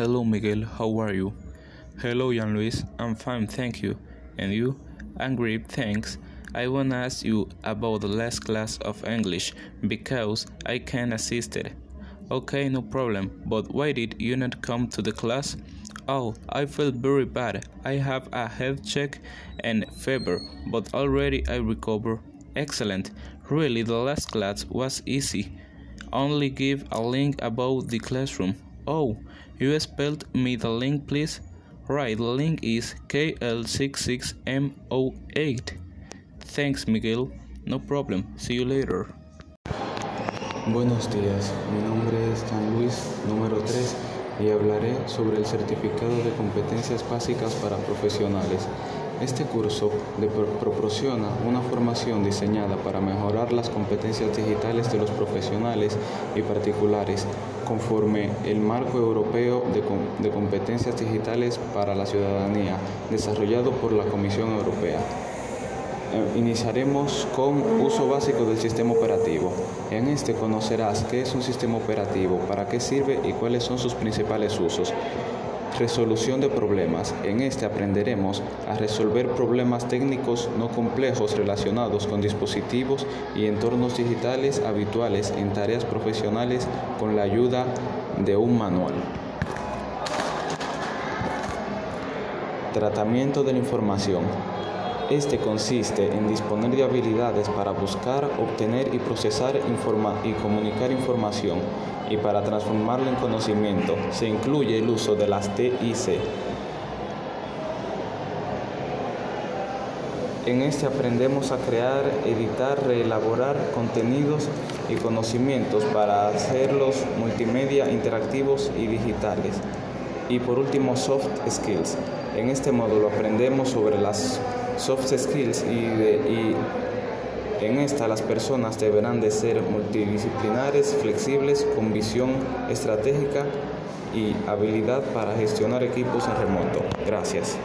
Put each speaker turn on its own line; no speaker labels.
Hello, Miguel. How are you?
Hello, Jan Luis. I'm fine, thank you. And you?
I'm great, thanks. I want to ask you about the last class of English because I can't assist it.
Okay, no problem. But why did you not come to the class?
Oh, I feel very bad. I have a health check and fever, but already I recover.
Excellent. Really, the last class was easy.
Only give a link about the classroom.
Oh, you spelled me the link, please?
Right, the link is KL66MO8.
Thanks, Miguel.
No problem. See you later.
Buenos días, mi nombre es y hablaré sobre el certificado de competencias básicas para profesionales. Este curso proporciona una formación diseñada para mejorar las competencias digitales de los profesionales y particulares conforme el marco europeo de, de competencias digitales para la ciudadanía desarrollado por la Comisión Europea. Eh, iniciaremos con uso básico del sistema operativo. En este conocerás qué es un sistema operativo, para qué sirve y cuáles son sus principales usos. Resolución de problemas. En este aprenderemos a resolver problemas técnicos no complejos relacionados con dispositivos y entornos digitales habituales en tareas profesionales con la ayuda de un manual. Tratamiento de la información. Este consiste en disponer de habilidades para buscar, obtener y procesar y comunicar información y para transformarla en conocimiento. Se incluye el uso de las TIC. En este aprendemos a crear, editar, reelaborar contenidos y conocimientos para hacerlos multimedia, interactivos y digitales. Y por último, soft skills. En este módulo aprendemos sobre las soft skills y, en esta las personas deberán de ser multidisciplinares, flexibles, con visión estratégica y habilidad para gestionar equipos en remoto. Gracias.